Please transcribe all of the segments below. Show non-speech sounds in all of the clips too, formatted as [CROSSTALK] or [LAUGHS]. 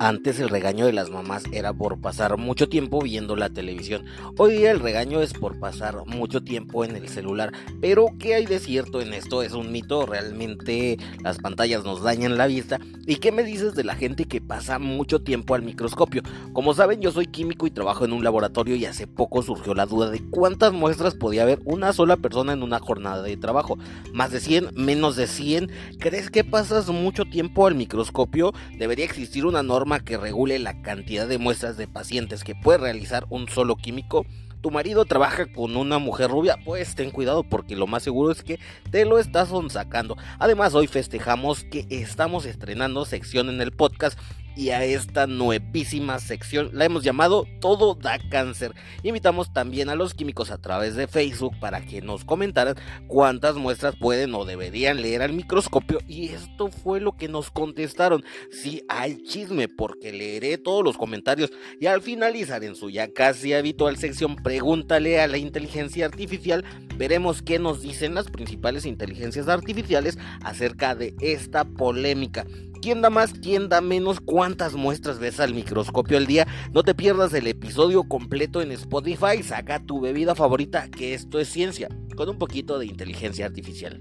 Antes el regaño de las mamás era por pasar mucho tiempo viendo la televisión. Hoy día el regaño es por pasar mucho tiempo en el celular. Pero ¿qué hay de cierto en esto? ¿Es un mito? ¿Realmente las pantallas nos dañan la vista? ¿Y qué me dices de la gente que pasa mucho tiempo al microscopio? Como saben yo soy químico y trabajo en un laboratorio y hace poco surgió la duda de cuántas muestras podía haber una sola persona en una jornada de trabajo. ¿Más de 100? ¿Menos de 100? ¿Crees que pasas mucho tiempo al microscopio? Debería existir una norma que regule la cantidad de muestras de pacientes que puede realizar un solo químico. Tu marido trabaja con una mujer rubia, pues ten cuidado porque lo más seguro es que te lo estás sacando. Además, hoy festejamos que estamos estrenando sección en el podcast y a esta nuevísima sección la hemos llamado Todo da cáncer. Invitamos también a los químicos a través de Facebook para que nos comentaran cuántas muestras pueden o deberían leer al microscopio y esto fue lo que nos contestaron. Sí, hay chisme porque leeré todos los comentarios y al finalizar en su ya casi habitual sección Pregúntale a la inteligencia artificial veremos qué nos dicen las principales inteligencias artificiales acerca de esta polémica. ¿Quién da más? ¿Quién da menos? ¿Cuántas muestras ves al microscopio al día? No te pierdas el episodio completo en Spotify. Saca tu bebida favorita, que esto es ciencia, con un poquito de inteligencia artificial.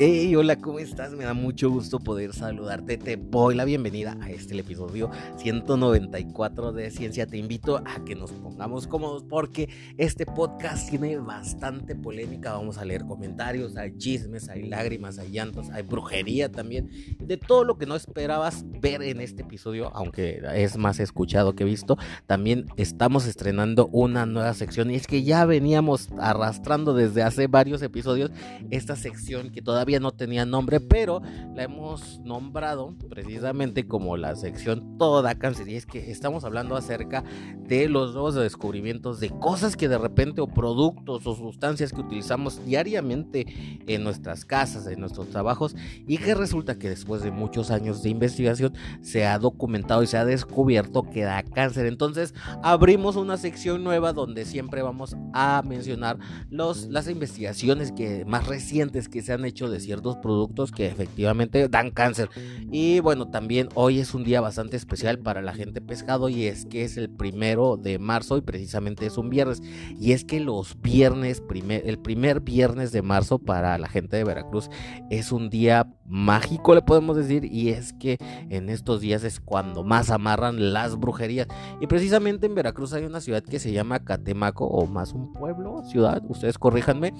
Hey, hola, ¿cómo estás? Me da mucho gusto poder saludarte. Te doy la bienvenida a este episodio 194 de Ciencia. Te invito a que nos pongamos cómodos porque este podcast tiene bastante polémica. Vamos a leer comentarios, hay chismes, hay lágrimas, hay llantos, hay brujería también. De todo lo que no esperabas ver en este episodio, aunque es más escuchado que visto, también estamos estrenando una nueva sección y es que ya veníamos arrastrando desde hace varios episodios esta sección que todavía no tenía nombre, pero la hemos nombrado precisamente como la sección Toda Cáncer. Y es que estamos hablando acerca de los nuevos descubrimientos de cosas que de repente o productos o sustancias que utilizamos diariamente en nuestras casas, en nuestros trabajos y que resulta que después de muchos años de investigación se ha documentado y se ha descubierto que da cáncer. Entonces abrimos una sección nueva donde siempre vamos a mencionar los, las investigaciones que, más recientes que se han hecho ciertos productos que efectivamente dan cáncer. Y bueno, también hoy es un día bastante especial para la gente pescado y es que es el primero de marzo y precisamente es un viernes. Y es que los viernes, el primer viernes de marzo para la gente de Veracruz es un día mágico, le podemos decir, y es que en estos días es cuando más amarran las brujerías. Y precisamente en Veracruz hay una ciudad que se llama Catemaco, o más un pueblo, ciudad, ustedes corríjanme,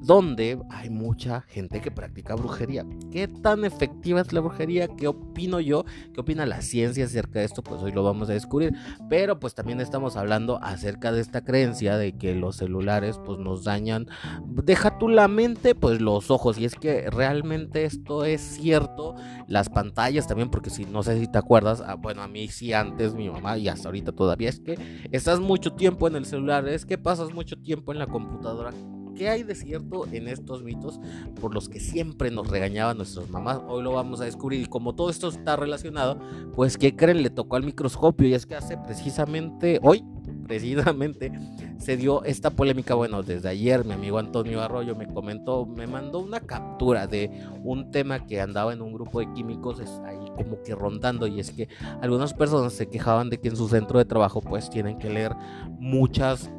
donde hay mucha gente que practica brujería. ¿Qué tan efectiva es la brujería? ¿Qué opino yo? ¿Qué opina la ciencia acerca de esto? Pues hoy lo vamos a descubrir. Pero pues también estamos hablando acerca de esta creencia de que los celulares pues nos dañan. Deja tú la mente, pues los ojos. Y es que realmente esto es cierto. Las pantallas también, porque si no sé si te acuerdas, ah, bueno, a mí sí antes mi mamá y hasta ahorita todavía es que estás mucho tiempo en el celular, es que pasas mucho tiempo en la computadora ¿Qué hay de cierto en estos mitos por los que siempre nos regañaban nuestras mamás? Hoy lo vamos a descubrir y como todo esto está relacionado, pues ¿qué creen? Le tocó al microscopio y es que hace precisamente hoy, precisamente, se dio esta polémica. Bueno, desde ayer mi amigo Antonio Arroyo me comentó, me mandó una captura de un tema que andaba en un grupo de químicos ahí como que rondando y es que algunas personas se quejaban de que en su centro de trabajo pues tienen que leer muchas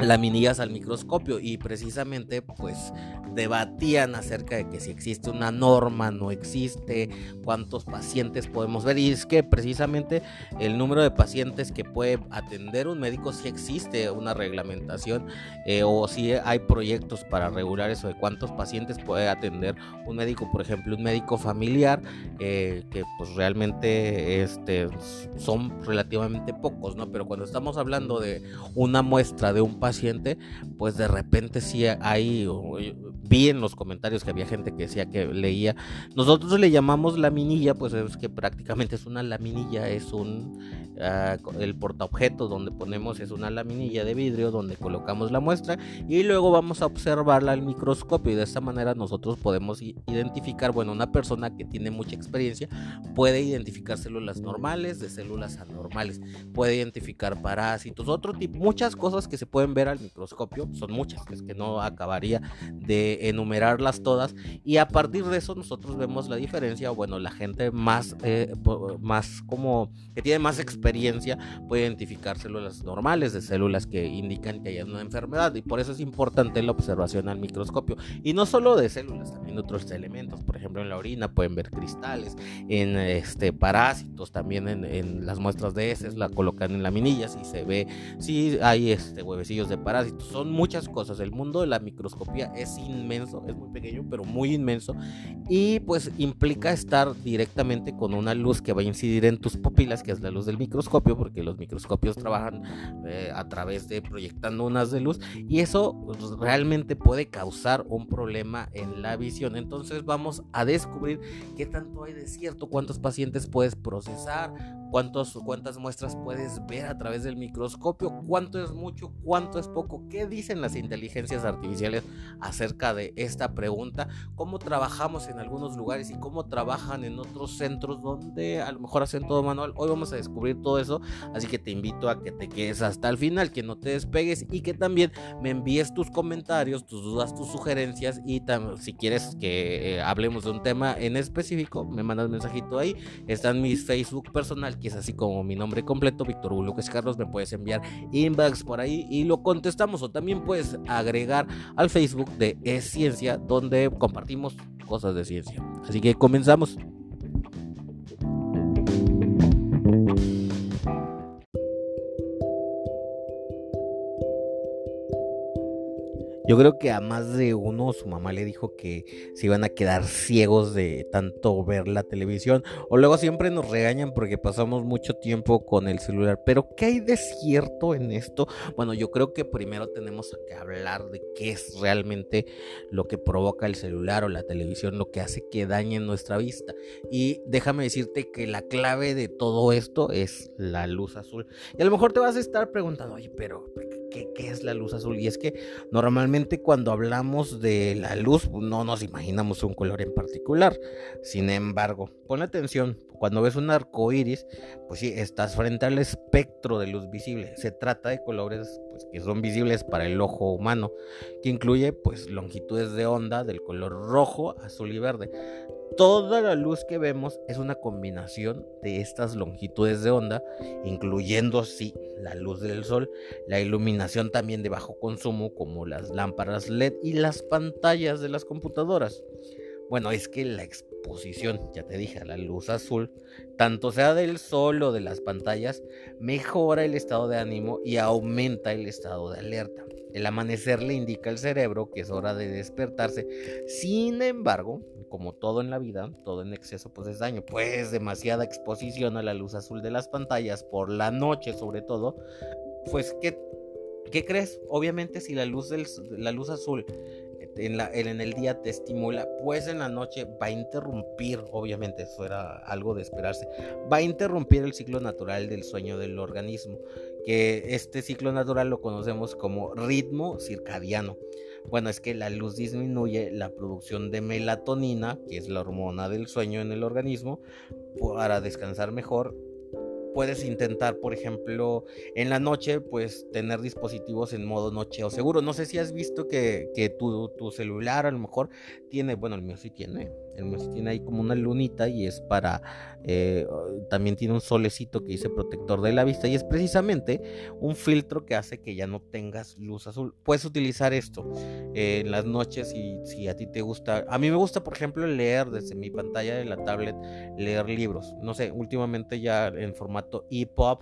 laminillas al microscopio y precisamente pues debatían acerca de que si existe una norma, no existe, cuántos pacientes podemos ver y es que precisamente el número de pacientes que puede atender un médico si existe una reglamentación eh, o si hay proyectos para regular eso de cuántos pacientes puede atender un médico, por ejemplo un médico familiar eh, que pues realmente este, son relativamente pocos, ¿no? Pero cuando estamos hablando de una muestra de un paciente, pues de repente sí hay vi en los comentarios que había gente que decía que leía. Nosotros le llamamos laminilla, pues es que prácticamente es una laminilla, es un uh, el portaobjeto donde ponemos es una laminilla de vidrio donde colocamos la muestra y luego vamos a observarla al microscopio y de esta manera nosotros podemos identificar, bueno, una persona que tiene mucha experiencia puede identificar células normales de células anormales, puede identificar parásitos, otro tipo, muchas cosas que se pueden ver al microscopio, son muchas, es que no acabaría de enumerarlas todas y a partir de eso nosotros vemos la diferencia, bueno, la gente más, eh, más como que tiene más experiencia puede identificar células normales de células que indican que hay una enfermedad y por eso es importante la observación al microscopio y no solo de células, también otros elementos, por ejemplo en la orina pueden ver cristales, en este parásitos, también en, las muestras de heces la colocan en laminillas y se ve si hay este huevecillos de parásitos, son muchas cosas, el mundo de la microscopía es inmenso, es muy pequeño, pero muy inmenso. Y pues implica estar directamente con una luz que va a incidir en tus pupilas, que es la luz del microscopio, porque los microscopios trabajan eh, a través de proyectando unas de luz. Y eso pues, realmente puede causar un problema en la visión. Entonces vamos a descubrir qué tanto hay de cierto, cuántos pacientes puedes procesar, cuántos, cuántas muestras puedes ver a través del microscopio, cuánto es mucho, cuánto es poco, qué dicen las inteligencias artificiales acerca de esta pregunta, cómo trabajamos en algunos lugares y cómo trabajan en otros centros donde a lo mejor hacen todo manual. Hoy vamos a descubrir todo eso, así que te invito a que te quedes hasta el final, que no te despegues y que también me envíes tus comentarios, tus dudas, tus sugerencias y si quieres que eh, hablemos de un tema en específico, me mandas mensajito ahí. Está en mi Facebook personal, que es así como mi nombre completo, Víctor Lucas Carlos, me puedes enviar inbox por ahí y lo contestamos o también puedes agregar al Facebook de Es Ciencia, donde compartimos cosas de ciencia. Así que comenzamos. Yo creo que a más de uno su mamá le dijo que se iban a quedar ciegos de tanto ver la televisión. O luego siempre nos regañan porque pasamos mucho tiempo con el celular. Pero ¿qué hay de cierto en esto? Bueno, yo creo que primero tenemos que hablar de qué es realmente lo que provoca el celular o la televisión, lo que hace que dañe nuestra vista. Y déjame decirte que la clave de todo esto es la luz azul. Y a lo mejor te vas a estar preguntando, oye, pero ¿qué, es la luz azul? Y es que normalmente cuando hablamos de la luz pues, no nos imaginamos un color en particular. Sin embargo, pon atención, cuando ves un arco iris, pues sí, estás frente al espectro de luz visible. Se trata de colores pues, que son visibles para el ojo humano, que incluye pues longitudes de onda del color rojo, azul y verde. Toda la luz que vemos es una combinación de estas longitudes de onda, incluyendo sí la luz del sol, la iluminación también de bajo consumo como las lámparas LED y las pantallas de las computadoras. Bueno, es que la exposición, ya te dije, la luz azul, tanto sea del sol o de las pantallas, mejora el estado de ánimo y aumenta el estado de alerta. El amanecer le indica al cerebro que es hora de despertarse. Sin embargo, como todo en la vida, todo en exceso pues es daño. Pues demasiada exposición a la luz azul de las pantallas por la noche sobre todo, pues ¿qué, qué crees? Obviamente si la luz, del, la luz azul en, el día te estimula, pues en la noche va a interrumpir, obviamente eso era algo de esperarse, va a interrumpir el ciclo natural del sueño del organismo, que este ciclo natural lo conocemos como ritmo circadiano. Bueno, es que la luz disminuye la producción de melatonina, que es la hormona del sueño en el organismo, para descansar mejor puedes intentar, por ejemplo, en la noche, pues tener dispositivos en modo noche o seguro. No sé si has visto que, que tu, tu, celular a lo mejor tiene, bueno, el mío sí tiene, el tiene ahí como una lunita y es para, eh, también tiene un solecito que dice protector de la vista y es precisamente un filtro que hace que ya no tengas luz azul. Puedes utilizar esto eh, en las noches y si a ti te gusta, a mí me gusta, por ejemplo, leer desde mi pantalla de la tablet, leer libros. No sé, últimamente ya en formato EPUB,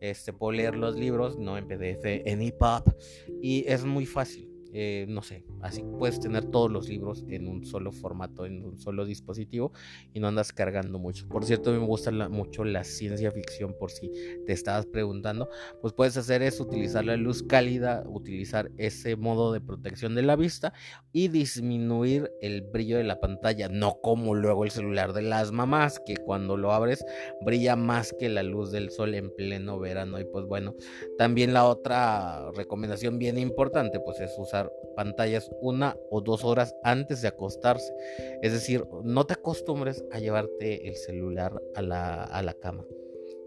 este, puedo leer los libros, no en PDF, en EPUB y es muy fácil eh, no sé, así puedes tener todos los libros en un solo formato, en un solo dispositivo y no andas cargando mucho. Por cierto, a mí me gusta mucho la ciencia ficción, por si te estabas preguntando, pues puedes hacer eso, utilizar la luz cálida, utilizar ese modo de protección de la vista y disminuir el brillo de la pantalla, no como luego el celular de las mamás, que cuando lo abres brilla más que la luz del sol en pleno verano. Y pues bueno, también la otra recomendación bien importante, pues es usar pantallas una o dos horas antes de acostarse. Es decir, no te acostumbres a llevarte el celular a la, a la cama.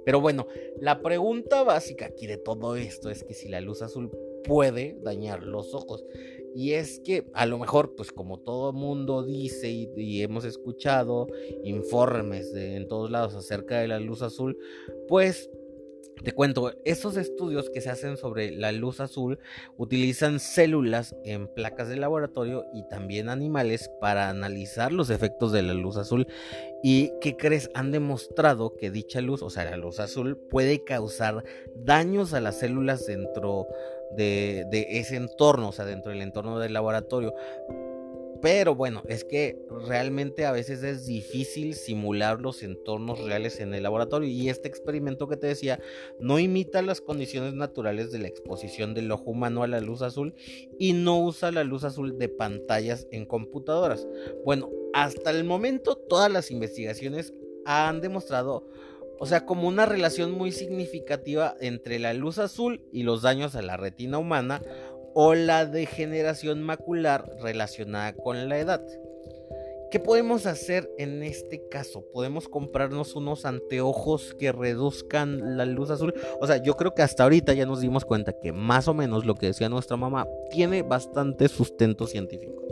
Pero bueno, la pregunta básica aquí de todo esto es que si la luz azul puede dañar los ojos. Y es que a lo mejor, pues como todo mundo dice y, hemos escuchado informes en todos lados acerca de la luz azul, pues te cuento, estos estudios que se hacen sobre la luz azul utilizan células en placas de laboratorio y también animales para analizar los efectos de la luz azul. ¿Y qué crees? Han demostrado que dicha luz, o sea, la luz azul, puede causar daños a las células dentro de, de ese entorno, o sea, dentro del entorno del laboratorio. Pero bueno, es que realmente a veces es difícil simular los entornos reales en el laboratorio y este experimento que te decía no imita las condiciones naturales de la exposición del ojo humano a la luz azul y no usa la luz azul de pantallas en computadoras. Bueno, hasta el momento todas las investigaciones han demostrado o sea, como una relación muy significativa entre la luz azul y los daños a la retina humana o la degeneración macular relacionada con la edad. ¿Qué podemos hacer en este caso? ¿Podemos comprarnos unos anteojos que reduzcan la luz azul? O sea, yo creo que hasta ahorita ya nos dimos cuenta que más o menos lo que decía nuestra mamá tiene bastante sustento científico.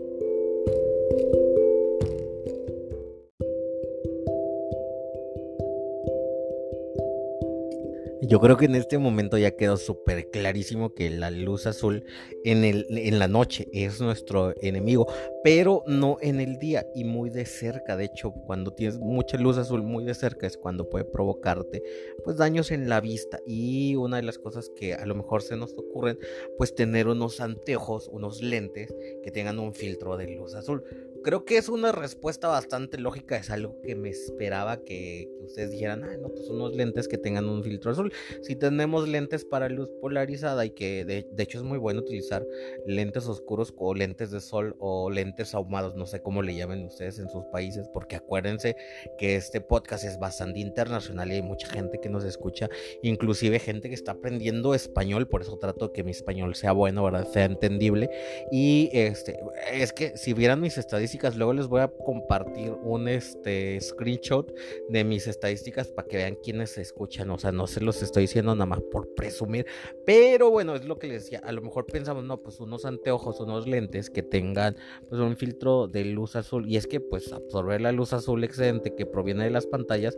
Yo creo que en este momento ya quedó súper clarísimo que la luz azul en, el, en la noche es nuestro enemigo, pero no en el día y muy de cerca. De hecho, cuando tienes mucha luz azul muy de cerca es cuando puede provocarte pues daños en la vista. Y una de las cosas que a lo mejor se nos ocurren, pues tener unos anteojos, unos lentes que tengan un filtro de luz azul. Creo que es una respuesta bastante lógica, es algo que me esperaba que, ustedes dijeran, ah, no, pues unos lentes que tengan un filtro azul. Si tenemos lentes para luz polarizada y que de, hecho es muy bueno utilizar lentes oscuros o lentes de sol o lentes ahumados, no sé cómo le llamen ustedes en sus países, porque acuérdense que este podcast es bastante internacional y hay mucha gente que nos escucha, inclusive gente que está aprendiendo español, por eso trato que mi español sea bueno. Sea entendible. Y este, es que si vieran mis estadísticas, Luego les voy a compartir un este, screenshot de mis estadísticas para que vean quiénes se escuchan. O sea, no se los estoy diciendo nada más por presumir. Pero bueno, es lo que les decía. A lo mejor pensamos, no, pues unos anteojos, unos lentes que tengan pues un filtro de luz azul. Y es que pues absorber la luz azul excedente que proviene de las pantallas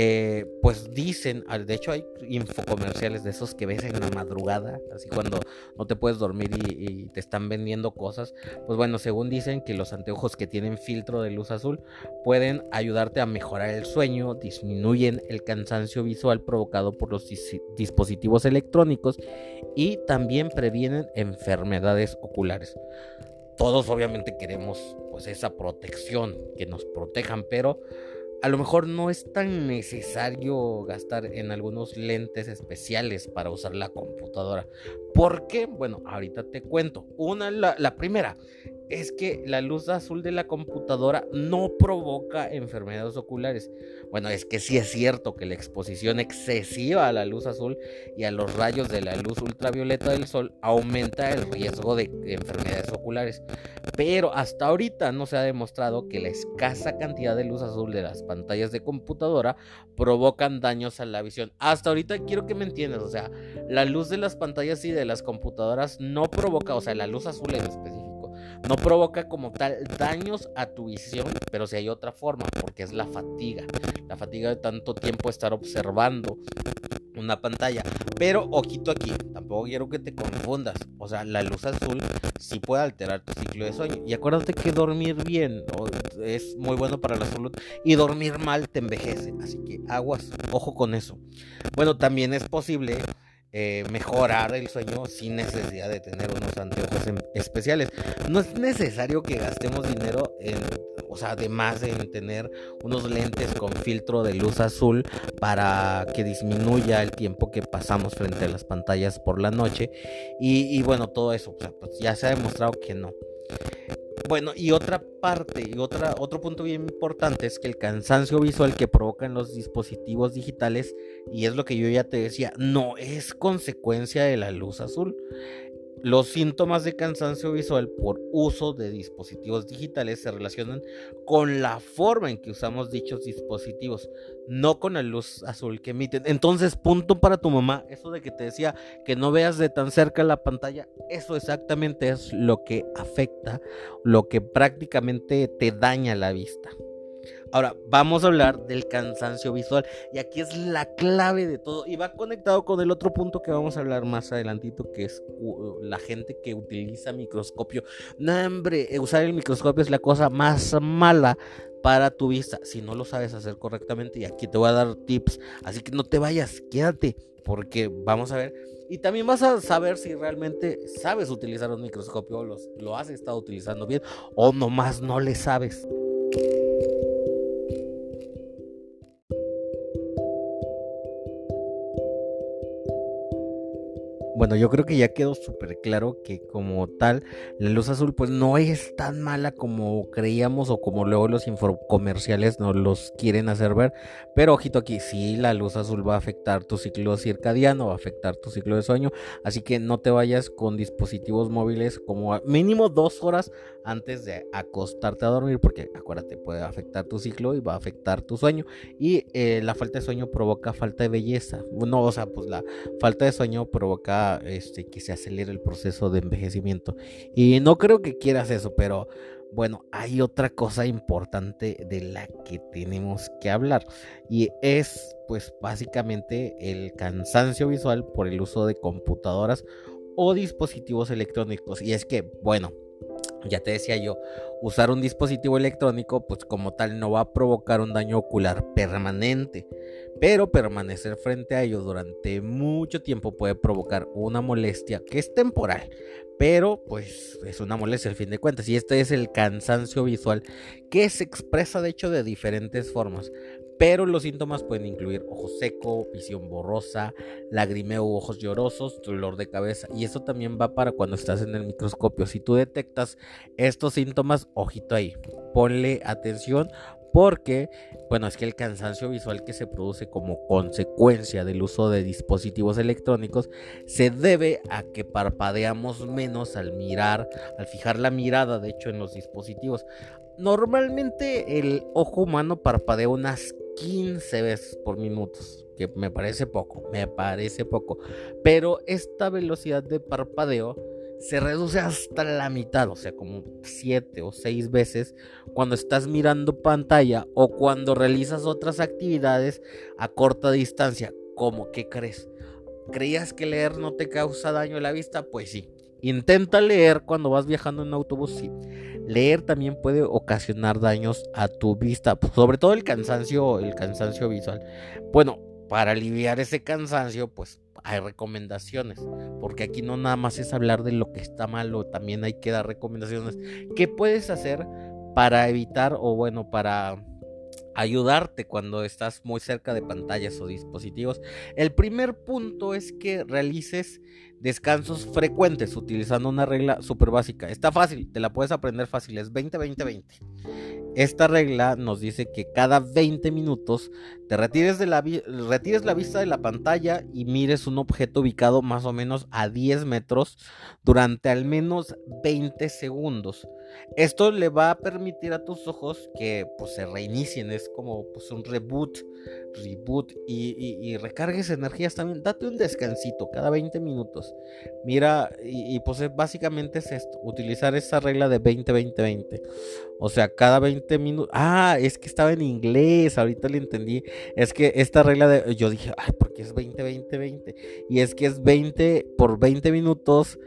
eh, pues dicen, de hecho hay infocomerciales de esos que ves en la madrugada, así cuando no te puedes dormir y, te están vendiendo cosas, pues bueno, según dicen que los anteojos que tienen filtro de luz azul pueden ayudarte a mejorar el sueño, disminuyen el cansancio visual provocado por los dispositivos electrónicos y también previenen enfermedades oculares. Todos obviamente queremos pues esa protección, que nos protejan, pero a lo mejor no es tan necesario gastar en algunos lentes especiales para usar la computadora. ¿Por qué? Bueno, ahorita te cuento. Una, la, la primera, es que la luz azul de la computadora no provoca enfermedades oculares. Bueno, es que sí es cierto que la exposición excesiva a la luz azul y a los rayos de la luz ultravioleta del sol aumenta el riesgo de enfermedades oculares. Pero hasta ahorita no se ha demostrado que la escasa cantidad de luz azul de las pantallas de computadora provocan daños a la visión. Hasta ahorita quiero que me entiendas, o sea, la luz de las pantallas y de las computadoras no provoca, o sea, la luz azul en específico no provoca como tal daños a tu visión, pero si hay otra forma, porque es la fatiga. La fatiga de tanto tiempo estar observando una pantalla. Pero ojito aquí, tampoco quiero que te confundas. O sea, la luz azul sí puede alterar tu ciclo de sueño. Y acuérdate que dormir bien es muy bueno para la salud. Y dormir mal te envejece. Así que aguas, ojo con eso. Bueno, también es posible eh, mejorar el sueño sin necesidad de tener unos anteojos especiales. No es necesario que gastemos dinero en, o sea, además en tener unos lentes con filtro de luz azul para que disminuya el tiempo que pasamos frente a las pantallas por la noche. Y, bueno, todo eso, pues ya se ha demostrado que no. Bueno, y otra parte, y otra, otro punto bien importante es que el cansancio visual que provocan los dispositivos digitales, y es lo que yo ya te decía, no es consecuencia de la luz azul. Los síntomas de cansancio visual por uso de dispositivos digitales se relacionan con la forma en que usamos dichos dispositivos, no con la luz azul que emiten. Entonces, punto para tu mamá, eso de que te decía que no veas de tan cerca la pantalla, eso exactamente es lo que afecta, lo que prácticamente te daña la vista. Ahora, vamos a hablar del cansancio visual. Y aquí es la clave de todo. Y va conectado con el otro punto que vamos a hablar más adelantito, que es la gente que utiliza microscopio. No, hombre, eh, usar el microscopio es la cosa más mala para tu vista si no lo sabes hacer correctamente. Y aquí te voy a dar tips. Así que no te vayas, quédate, porque vamos a ver. Y también vas a saber si realmente sabes utilizar un microscopio, los, lo has estado utilizando bien o nomás no le sabes. Bueno, yo creo que ya quedó súper claro que como tal, la luz azul pues no es tan mala como creíamos o como luego los infocomerciales nos los quieren hacer ver. Pero ojito aquí, sí, la luz azul va a afectar tu ciclo circadiano, va a afectar tu ciclo de sueño. Así que no te vayas con dispositivos móviles como mínimo dos horas antes de acostarte a dormir, porque acuérdate, puede afectar tu ciclo y va a afectar tu sueño. Y eh, la falta de sueño provoca falta de belleza. No, o sea, pues la falta de sueño provoca este, que se acelere el proceso de envejecimiento. Y no creo que quieras eso, pero bueno, hay otra cosa importante de la que tenemos que hablar y es pues básicamente el cansancio visual por el uso de computadoras o dispositivos electrónicos. Y es que, bueno, ya te decía yo, usar un dispositivo electrónico pues como tal no va a provocar un daño ocular permanente, pero permanecer frente a ello durante mucho tiempo puede provocar una molestia que es temporal, pero pues es una molestia al fin de cuentas y este es el cansancio visual que se expresa de hecho de diferentes formas pero los síntomas pueden incluir ojo seco, visión borrosa, lagrimeo u ojos llorosos, dolor de cabeza. Y eso también va para cuando estás en el microscopio. Si tú detectas estos síntomas, ojito ahí, ponle atención porque, bueno, es que el cansancio visual que se produce como consecuencia del uso de dispositivos electrónicos se debe a que parpadeamos menos al mirar, al fijar la mirada, de hecho, en los dispositivos. Normalmente el ojo humano parpadea unas 15 veces por minuto, que me parece poco, me parece poco. Pero esta velocidad de parpadeo se reduce hasta la mitad, o sea, como 7 o 6 veces cuando estás mirando pantalla o cuando realizas otras actividades a corta distancia. ¿Cómo? ¿Qué crees? ¿Creías que leer no te causa daño a la vista? Pues sí. Intenta leer cuando vas viajando en autobús, sí. Leer también puede ocasionar daños a tu vista, sobre todo el cansancio, el cansancio visual. Bueno, para aliviar ese cansancio, pues hay recomendaciones, porque aquí no nada más es hablar de lo que está malo, también hay que dar recomendaciones. ¿Qué puedes hacer para evitar o bueno, para ayudarte cuando estás muy cerca de pantallas o dispositivos? El primer punto es que realices descansos frecuentes utilizando una regla súper básica. Está fácil, te la puedes aprender fácil, es 20-20-20. Esta regla nos dice que cada 20 minutos te retires, de la retires la vista de la pantalla y mires un objeto ubicado más o menos a 10 metros durante al menos 20 segundos. Esto le va a permitir a tus ojos que pues, se reinicien, es como pues, un reboot, reboot y, recargues energías también. Date un descansito cada 20 minutos. Mira, y, pues básicamente es esto, utilizar esa regla de 20-20-20. O sea, cada 20 minutos. Ah, es que estaba en inglés, ahorita le entendí. Es que esta regla de. Yo dije, ay, porque es 20-20-20. Y es que es 20 por 20 minutos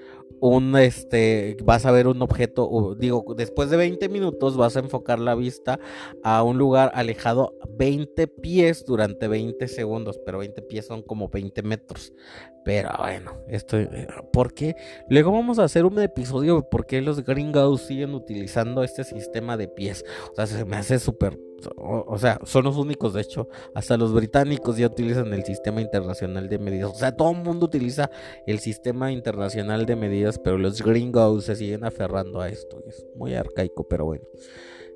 un este vas a ver un objeto digo después de 20 minutos vas a enfocar la vista a un lugar alejado 20 pies durante 20 segundos pero 20 pies son como 20 metros pero bueno esto eh, porque luego vamos a hacer un episodio de por qué los gringos siguen utilizando este sistema de pies o sea se me hace súper o, sea, son los únicos, de hecho, hasta los británicos ya utilizan el sistema internacional de medidas. O sea, todo el mundo utiliza el sistema internacional de medidas, pero los gringos se siguen aferrando a esto. Es muy arcaico, pero bueno.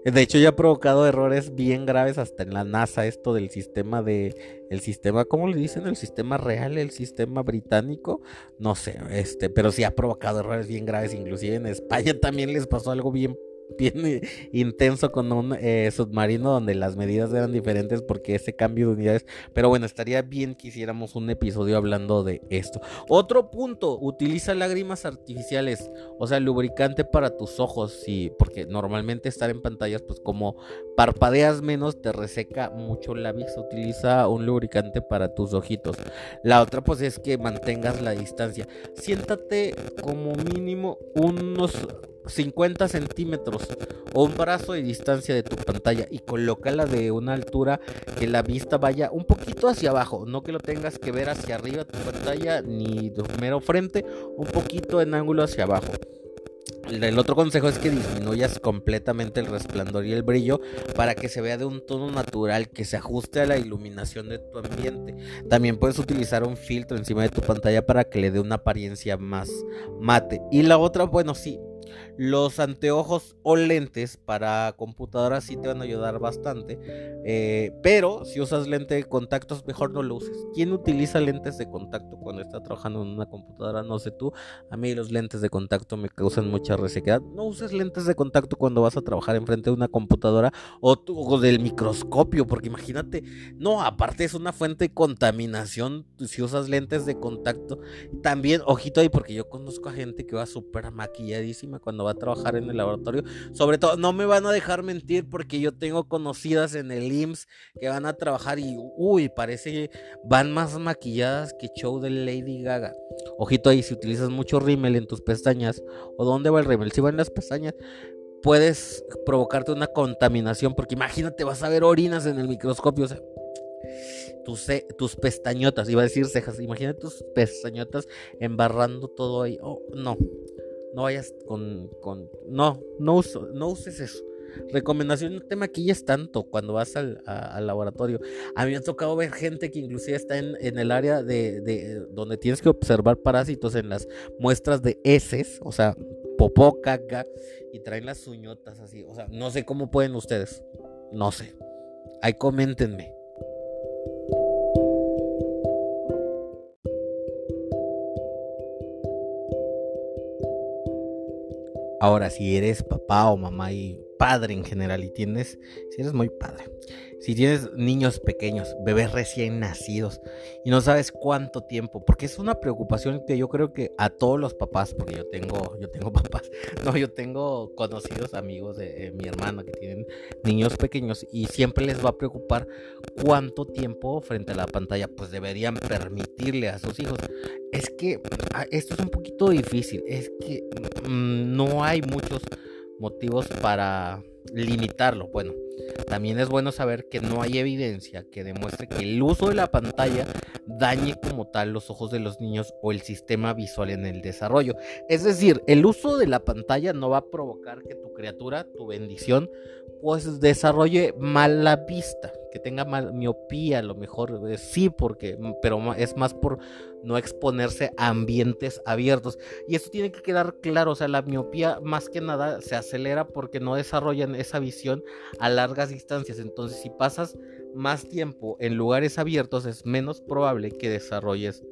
De hecho, ya ha provocado errores bien graves hasta en la NASA, esto del sistema de. El sistema, ¿cómo le dicen? El sistema real, el sistema británico. No sé, este, pero sí ha provocado errores bien graves. Inclusive en España también les pasó algo bien [LAUGHS] bien intenso con un eh, submarino donde las medidas eran diferentes porque ese cambio de unidades. Pero bueno, estaría bien que hiciéramos un episodio hablando de esto. Otro punto, utiliza lágrimas artificiales, o sea, lubricante para tus ojos, sí, porque normalmente estar en pantallas, pues como parpadeas menos, te reseca mucho la vista. Utiliza un lubricante para tus ojitos. La otra, pues es que mantengas la distancia. Siéntate como mínimo unos 50 centímetros o un brazo de distancia de tu pantalla y colócala de una altura que la vista vaya un poquito hacia abajo, no que lo tengas que ver hacia arriba tu pantalla ni de mero frente, un poquito en ángulo hacia abajo. El otro consejo es que disminuyas completamente el resplandor y el brillo para que se vea de un tono natural que se ajuste a la iluminación de tu ambiente. También puedes utilizar un filtro encima de tu pantalla para que le dé una apariencia más mate. Y la otra, bueno, sí, los anteojos o lentes para computadoras sí te van a ayudar bastante. Eh, pero si usas lente de contactos, mejor no lo uses. ¿Quién utiliza lentes de contacto cuando está trabajando en una computadora? No sé tú. A mí los lentes de contacto me causan mucha resequedad. No uses lentes de contacto cuando vas a trabajar enfrente de una computadora o, o del microscopio. Porque imagínate, no, aparte es una fuente de contaminación si usas lentes de contacto. También, ojito ahí, porque yo conozco a gente que va súper maquilladísima cuando va a trabajar en el laboratorio. Sobre todo, no me van a dejar mentir porque yo tengo conocidas en el IMSS que van a trabajar y, uy, parece van más maquilladas que show de Lady Gaga. Ojito ahí, si utilizas mucho rímel en tus pestañas, o dónde va el rímel, si va en las pestañas, puedes provocarte una contaminación porque imagínate, vas a ver orinas en el microscopio, o sea, tus, tus, pestañotas, iba a decir cejas, imagínate tus pestañotas embarrando todo ahí. Oh, no, no vayas con, con no, no, uso, no uses eso. Recomendación, no te maquilles tanto cuando vas al, laboratorio. A mí me ha tocado ver gente que inclusive está en, el área de, de, donde tienes que observar parásitos en las muestras de heces, o sea, popó, caca, y traen las uñotas así. O sea, no sé cómo pueden ustedes. No sé. Ahí coméntenme. Ahora, si eres papá o mamá y padre en general y tienes, si eres muy padre, si tienes niños pequeños, bebés recién nacidos y no sabes cuánto tiempo, porque es una preocupación que yo creo que a todos los papás, porque yo tengo, yo tengo [LAUGHS] papás, no, yo tengo conocidos amigos de, mi hermano que tienen niños pequeños y siempre les va a preocupar cuánto tiempo frente a la pantalla pues deberían permitirle a sus hijos. Es que ah, esto es un poquito difícil, es que mm, no hay muchos motivos para limitarlo. Bueno, también es bueno saber que no hay evidencia que demuestre que el uso de la pantalla dañe como tal los ojos de los niños o el sistema visual en el desarrollo. Es decir, el uso de la pantalla no va a provocar que tu criatura, tu bendición, pues desarrolle mala vista, que tenga mal, miopía, a lo mejor eh, sí, porque, pero es más por no exponerse a ambientes abiertos. Y esto tiene que quedar claro, o sea, la miopía más que nada se acelera porque no desarrollan esa visión a largas distancias. Entonces, si pasas más tiempo en lugares abiertos, es menos probable que desarrolles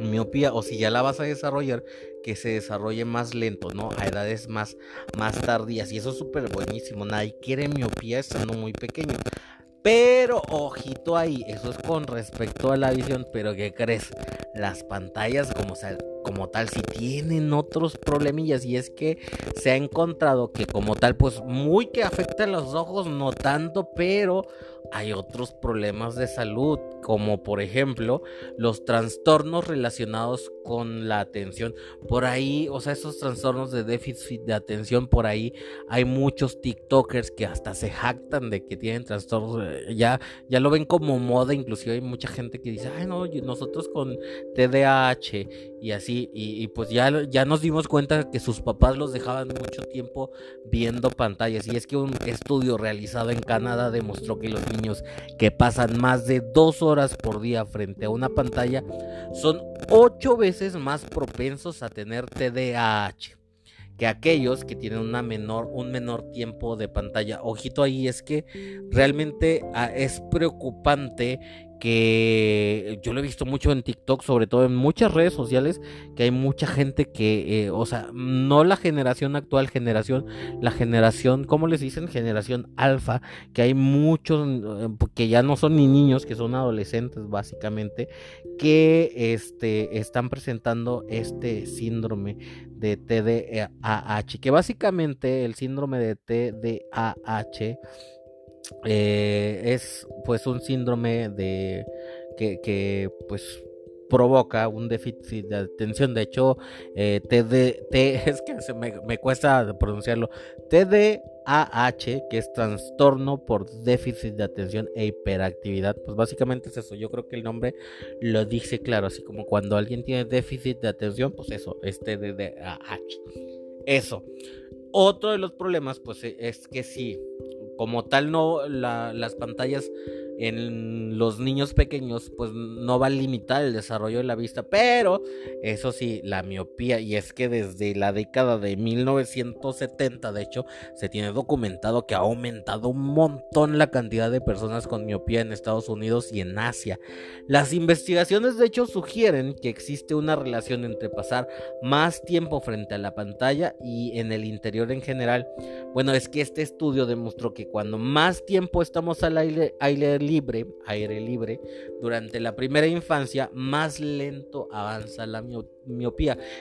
miopía o si ya la vas a desarrollar que se desarrolle más lento, ¿no? A edades más, más tardías y eso es súper buenísimo, nadie quiere miopía estando muy pequeño. Pero ojito ahí, eso es con respecto a la visión, pero ¿qué crees? Las pantallas como, tal si tienen otros problemillas y es que se ha encontrado que como tal pues muy que afecta a los ojos, no tanto, pero hay otros problemas de salud como por ejemplo los trastornos relacionados con la atención. Por ahí, o sea, esos trastornos de déficit de atención, por ahí hay muchos TikTokers que hasta se jactan de que tienen trastornos, eh, ya, ya lo ven como moda, inclusive hay mucha gente que dice, ay no, nosotros con TDAH y así, y, pues ya, ya nos dimos cuenta que sus papás los dejaban mucho tiempo viendo pantallas. Y es que un estudio realizado en Canadá demostró que los niños que pasan más de dos horas por día frente a una pantalla son ocho veces más propensos a tener TDAH que aquellos que tienen una menor, un menor tiempo de pantalla. Ojito ahí, es que realmente ah, es preocupante que yo lo he visto mucho en TikTok, sobre todo en muchas redes sociales, que hay mucha gente que, eh, o sea, no la generación actual, generación, la generación, ¿cómo les dicen? Generación alfa, que hay muchos eh, que ya no son ni niños, que son adolescentes básicamente, que este, están presentando este síndrome de TDAH, que básicamente el síndrome de TDAH eh, es pues un síndrome de que, pues provoca un déficit de atención. De hecho, eh, [LAUGHS] es que me, me, cuesta pronunciarlo. TDAH, que es trastorno por déficit de atención e hiperactividad. Pues básicamente es eso. Yo creo que el nombre lo dice claro. Así como cuando alguien tiene déficit de atención, pues eso, es TDAH. Eso. Otro de los problemas, pues es que si como tal no las pantallas en los niños pequeños pues no va a limitar el desarrollo de la vista, pero eso sí, la miopía, y es que desde la década de 1970 de hecho se tiene documentado que ha aumentado un montón la cantidad de personas con miopía en Estados Unidos y en Asia. Las investigaciones de hecho sugieren que existe una relación entre pasar más tiempo frente a la pantalla y en el interior en general. Bueno, es que este estudio demostró que cuando más tiempo estamos al aire, aire libre, aire libre, durante la primera infancia, más lento avanza la miopía.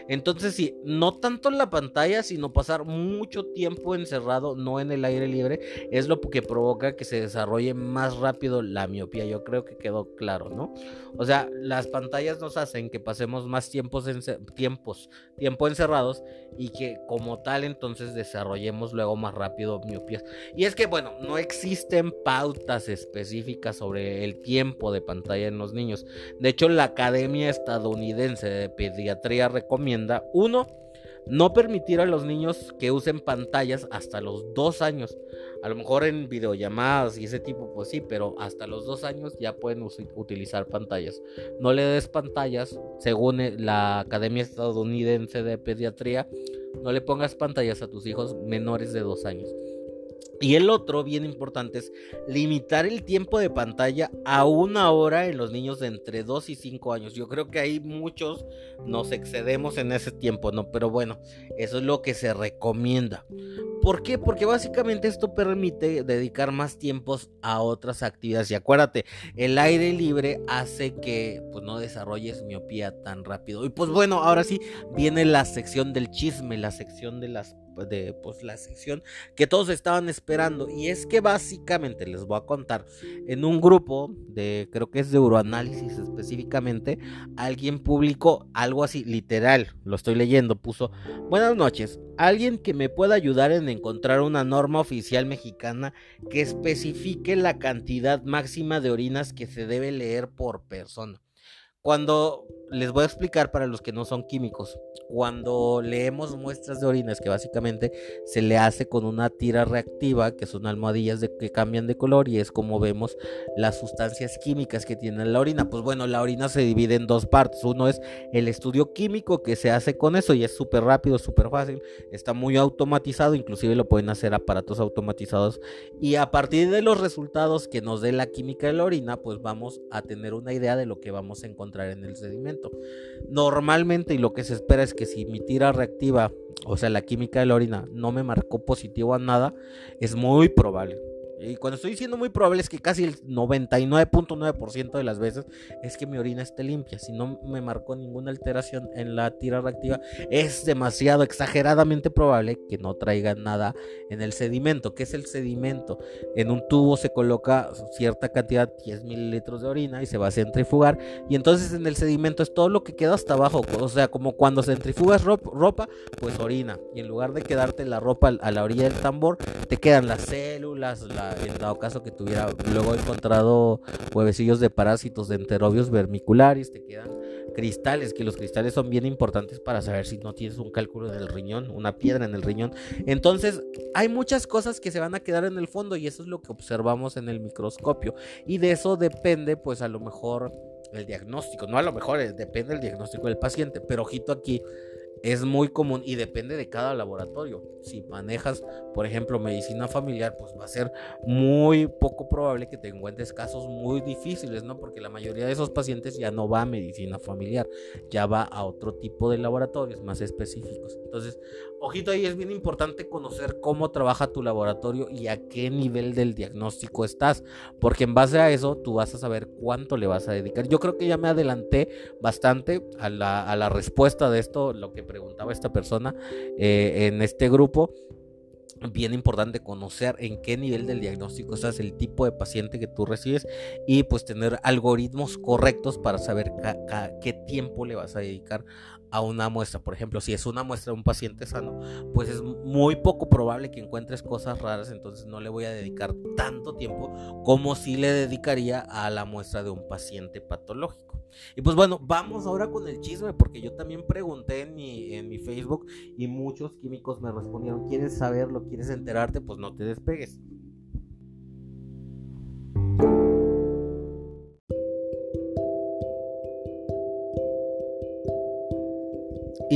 Entonces, sí, no tanto en la pantalla, sino pasar mucho tiempo encerrado, no en el aire libre, es lo que provoca que se desarrolle más rápido la miopía. Yo creo que quedó claro, ¿no? O sea, las pantallas nos hacen que pasemos más tiempos, tiempos, tiempo encerrados y que como tal entonces desarrollemos luego más rápido miopías. Y es que, bueno, no existen pautas específicas sobre el tiempo de pantalla en los niños. De hecho, la Academia Estadounidense de Pediatría recomienda, uno, no permitir a los niños que usen pantallas hasta los dos años. A lo mejor en videollamadas y ese tipo, pues sí, pero hasta los dos años ya pueden utilizar pantallas. No le des pantallas, según la Academia Estadounidense de Pediatría, no le pongas pantallas a tus hijos menores de dos años. Y el otro, bien importante, es limitar el tiempo de pantalla a una hora en los niños de entre 2 y 5 años. Yo creo que ahí muchos nos excedemos en ese tiempo, ¿no? Pero bueno, eso es lo que se recomienda. ¿Por qué? Porque básicamente esto permite dedicar más tiempos a otras actividades. Y acuérdate, el aire libre hace que pues, no desarrolles miopía tan rápido. Y pues bueno, ahora sí viene la sección del chisme, la sección de las de pues la sección que todos estaban esperando. Y es que básicamente les voy a contar en un grupo de creo que es de Euroanálisis específicamente alguien publicó algo así literal lo estoy leyendo puso buenas noches alguien que me pueda ayudar en encontrar una norma oficial mexicana que especifique la cantidad máxima de orinas que se debe leer por persona cuando les voy a explicar para los que no son químicos, cuando leemos muestras de orinas que básicamente se le hace con una tira reactiva, que son almohadillas de, que cambian de color y es como vemos las sustancias químicas que tiene la orina. Pues bueno, la orina se divide en dos partes. Uno es el estudio químico que se hace con eso y es súper rápido, súper fácil, está muy automatizado, inclusive lo pueden hacer aparatos automatizados y a partir de los resultados que nos dé la química de la orina, pues vamos a tener una idea de lo que vamos a encontrar en el sedimento. Normalmente y lo que se espera es que si mi tira reactiva, o sea, la química de la orina, no me marcó positivo a nada, es muy probable y cuando estoy diciendo muy probable es que casi el 99.9% de las veces es que mi orina esté limpia. Si no me marcó ninguna alteración en la tira reactiva, es demasiado exageradamente probable que no traiga nada en el sedimento. ¿Qué es el sedimento? En un tubo se coloca cierta cantidad, 10 mililitros de orina, y se va a centrifugar. Y entonces en el sedimento es todo lo que queda hasta abajo. O sea, como cuando centrifugas ropa, pues orina. Y en lugar de quedarte la ropa a la orilla del tambor, te quedan las células, en dado caso que tuviera luego encontrado huevecillos de parásitos de enterobios vermiculares, te quedan cristales, que los cristales son bien importantes para saber si no tienes un cálculo en el riñón, una piedra en el riñón. Entonces, hay muchas cosas que se van a quedar en el fondo y eso es lo que observamos en el microscopio. Y de eso depende, pues a lo mejor el diagnóstico, no a lo mejor eh, depende del diagnóstico del paciente, pero ojito aquí, es muy común y depende de cada laboratorio. Si manejas, por ejemplo, medicina familiar, pues va a ser muy poco probable que te encuentres casos muy difíciles, ¿no? Porque la mayoría de esos pacientes ya no va a medicina familiar, ya va a otro tipo de laboratorios más específicos. Entonces, ojito ahí, es bien importante conocer cómo trabaja tu laboratorio y a qué nivel del diagnóstico estás, porque en base a eso tú vas a saber cuánto le vas a dedicar. Yo creo que ya me adelanté bastante a la, respuesta de esto, lo que preguntaba esta persona eh, en este grupo bien importante conocer en qué nivel del diagnóstico estás, el tipo de paciente que tú recibes y pues tener algoritmos correctos para saber qué tiempo le vas a dedicar a una muestra. Por ejemplo, si es una muestra de un paciente sano, pues es muy poco probable que encuentres cosas raras, entonces no le voy a dedicar tanto tiempo como si le dedicaría a la muestra de un paciente patológico. Y pues bueno, vamos ahora con el chisme, porque yo también pregunté en mi, en mi Facebook y muchos químicos me respondieron, ¿quieres saberlo? ¿Quieres enterarte? Pues no te despegues.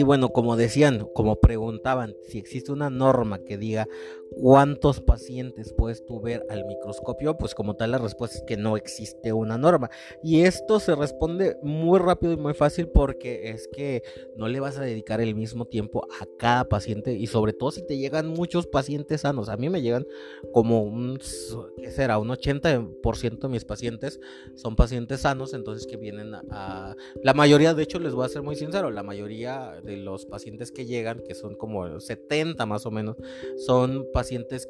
Y bueno, como decían, como preguntaban, si existe una norma que diga cuántos pacientes puedes tú ver al microscopio, pues como tal la respuesta es que no existe una norma. Y esto se responde muy rápido y muy fácil porque es que no le vas a dedicar el mismo tiempo a cada paciente y sobre todo si te llegan muchos pacientes sanos. A mí me llegan como un, ¿qué será? Un 80% de mis pacientes son pacientes sanos, entonces que vienen a... La mayoría, de hecho, les voy a ser muy sincero, la mayoría de los pacientes que llegan, que son como 70 más o menos, son pacientes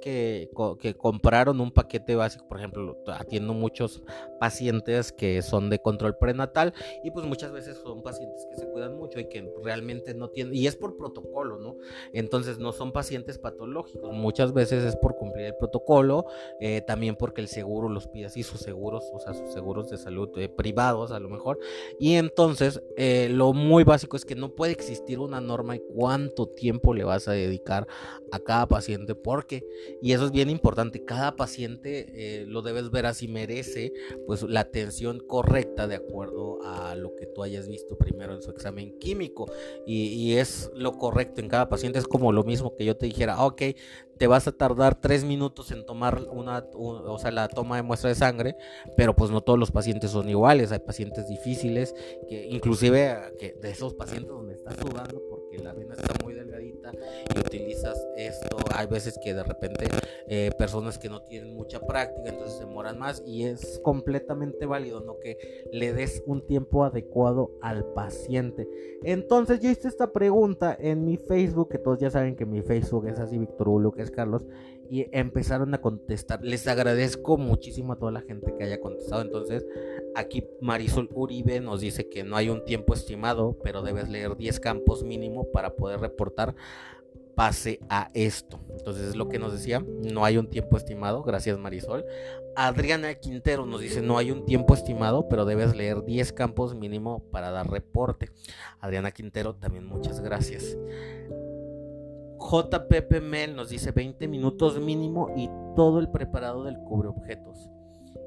que, que compraron un paquete básico, por ejemplo, atiendo muchos pacientes que son de control prenatal y pues muchas veces son pacientes que se cuidan mucho y que realmente no tienen, y es por protocolo, ¿no? Entonces no son pacientes patológicos, muchas veces es por cumplir el protocolo, eh, también porque el seguro los pide así, sus seguros, o sea, sus seguros de salud eh, privados a lo mejor, y entonces eh, lo muy básico es que no puede existir una norma y cuánto tiempo le vas a dedicar a cada paciente, porque, y eso es bien importante, cada paciente eh, lo debes ver así merece pues la atención correcta de acuerdo a lo que tú hayas visto primero en su examen químico. Y, es lo correcto en cada paciente, es como lo mismo que yo te dijera, ok, te vas a tardar tres minutos en tomar una, o sea, la toma de muestra de sangre, pero pues no todos los pacientes son iguales, hay pacientes difíciles, que inclusive de esos pacientes donde estás sudando porque la vena está muy y utilizas esto, hay veces que de repente eh, personas que no tienen mucha práctica, entonces se demoran más y es completamente válido, ¿no? Que le des un tiempo adecuado al paciente. Entonces yo hice esta pregunta en mi Facebook, que todos ya saben que mi Facebook es así, Víctor Julio, que es Carlos, y empezaron a contestar. Les agradezco muchísimo a toda la gente que haya contestado. Entonces, aquí Marisol Uribe nos dice que no hay un tiempo estimado, pero debes leer 10 campos mínimo para poder reportar pase a esto. Entonces es lo que nos decía, no hay un tiempo estimado, gracias Marisol. Adriana Quintero nos dice, no hay un tiempo estimado, pero debes leer 10 campos mínimo para dar reporte. Adriana Quintero, también muchas gracias. JPP Mel nos dice 20 minutos mínimo y todo el preparado del cubre objetos.